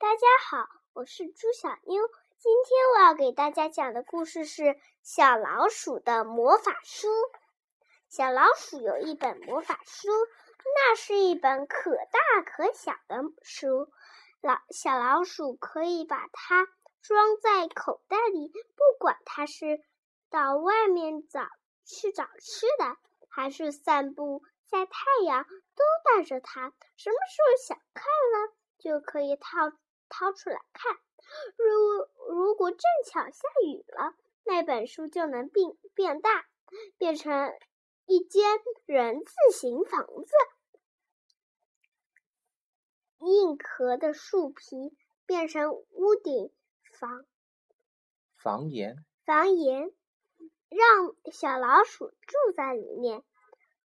大家好，我是朱小妞。今天我要给大家讲的故事是《小老鼠的魔法书》。小老鼠有一本魔法书，那是一本可大可小的书。老小老鼠可以把它装在口袋里，不管它是到外面找去找吃的，还是散步晒太阳，都带着它。什么时候想看了，就可以套掏出来看。如如果正巧下雨了，那本书就能变变大，变成一间人字形房子。硬壳的树皮变成屋顶房房檐，房檐，让小老鼠住在里面，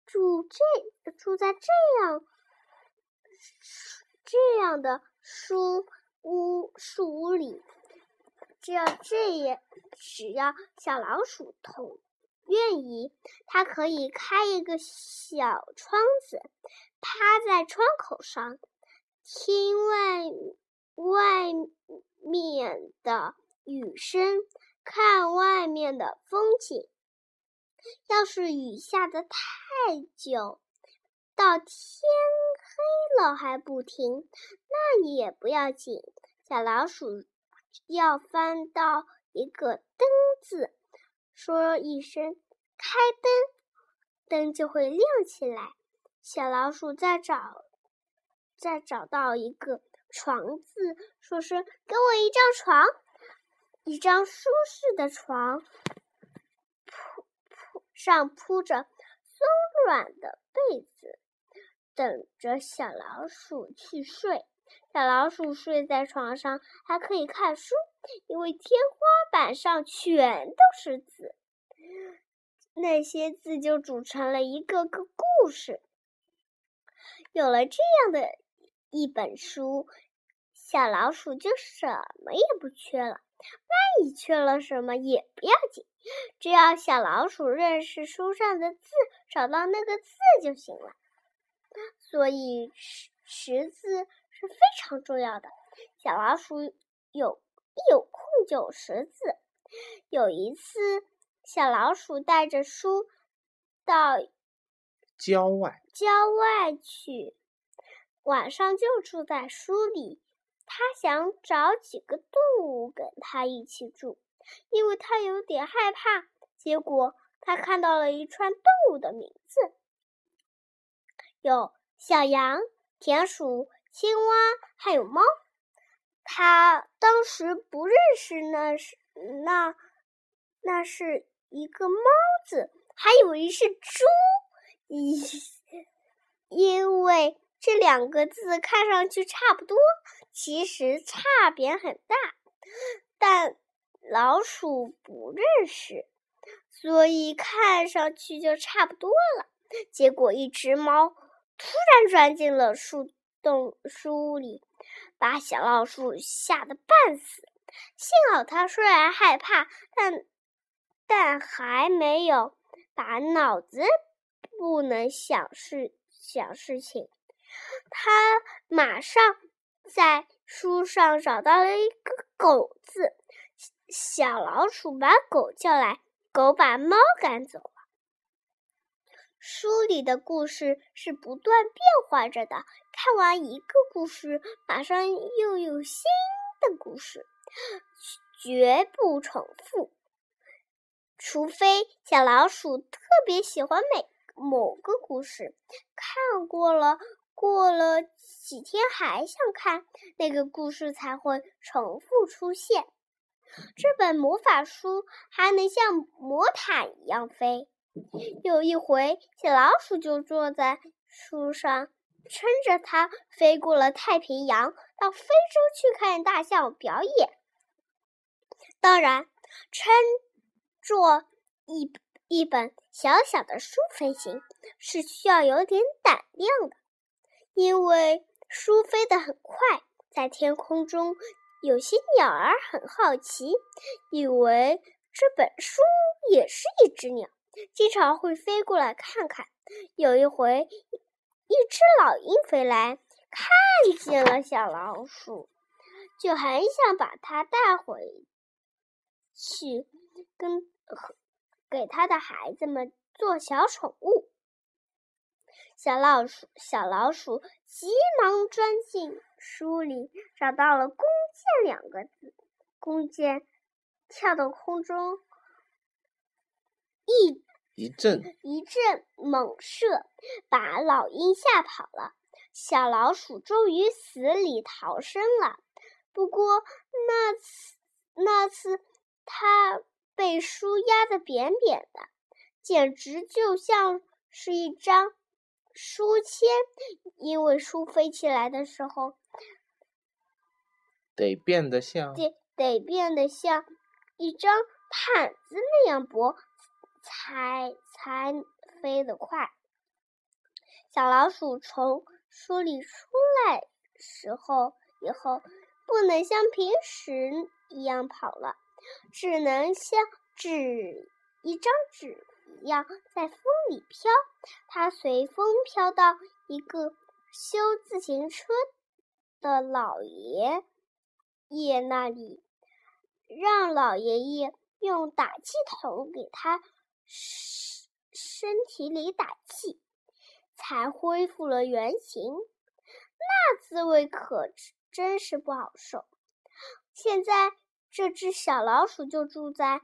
住这住在这样这样的书。屋树屋里，只要这样，只要小老鼠同愿意，它可以开一个小窗子，趴在窗口上，听外外面的雨声，看外面的风景。要是雨下的太久，到天。黑了还不停，那也不要紧。小老鼠要翻到一个灯字，说一声“开灯”，灯就会亮起来。小老鼠再找，再找到一个床字，说是“给我一张床，一张舒适的床，铺铺上铺着松软的被子。”等着小老鼠去睡。小老鼠睡在床上，还可以看书，因为天花板上全都是字，那些字就组成了一个个故事。有了这样的一本书，小老鼠就什么也不缺了。万一缺了什么也不要紧，只要小老鼠认识书上的字，找到那个字就行了。所以识识字是非常重要的。小老鼠有一有空就识字。有一次，小老鼠带着书到郊外郊外去，晚上就住在书里。他想找几个动物跟他一起住，因为他有点害怕。结果他看到了一串动物的名字，有。小羊、田鼠、青蛙，还有猫。他当时不认识，那是那那是一个猫字，还以为是猪，因因为这两个字看上去差不多，其实差别很大。但老鼠不认识，所以看上去就差不多了。结果一只猫。突然钻进了树洞书屋里，把小老鼠吓得半死。幸好它虽然害怕，但但还没有把脑子不能想事想事情。他马上在书上找到了一个“狗”字，小老鼠把狗叫来，狗把猫赶走。书里的故事是不断变化着的，看完一个故事，马上又有新的故事，绝不重复。除非小老鼠特别喜欢每某个故事，看过了，过了几天还想看，那个故事才会重复出现。这本魔法书还能像魔毯一样飞。有一回，小老鼠就坐在树上，撑着它飞过了太平洋，到非洲去看大象表演。当然，撑着一一本小小的书飞行是需要有点胆量的，因为书飞得很快，在天空中，有些鸟儿很好奇，以为这本书也是一只鸟。经常会飞过来看看。有一回，一只老鹰飞来，看见了小老鼠，就很想把它带回去，跟给他的孩子们做小宠物。小老鼠，小老鼠急忙钻进书里，找到了“弓箭”两个字。弓箭跳到空中，一一阵一阵猛射，把老鹰吓跑了。小老鼠终于死里逃生了。不过那次，那次它被书压得扁扁的，简直就像是一张。书签，因为书飞起来的时候，得变得像得得变得像一张毯子那样薄，才才飞得快。小老鼠从书里出来时候，以后不能像平时一样跑了，只能像纸一张纸。一样在风里飘，它随风飘到一个修自行车的老爷爷那里，让老爷爷用打气筒给他身身体里打气，才恢复了原形。那滋味可真是不好受。现在这只小老鼠就住在。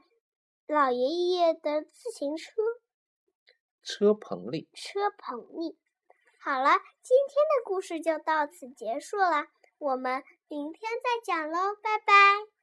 老爷爷的自行车车棚里，车棚里。好了，今天的故事就到此结束了，我们明天再讲喽，拜拜。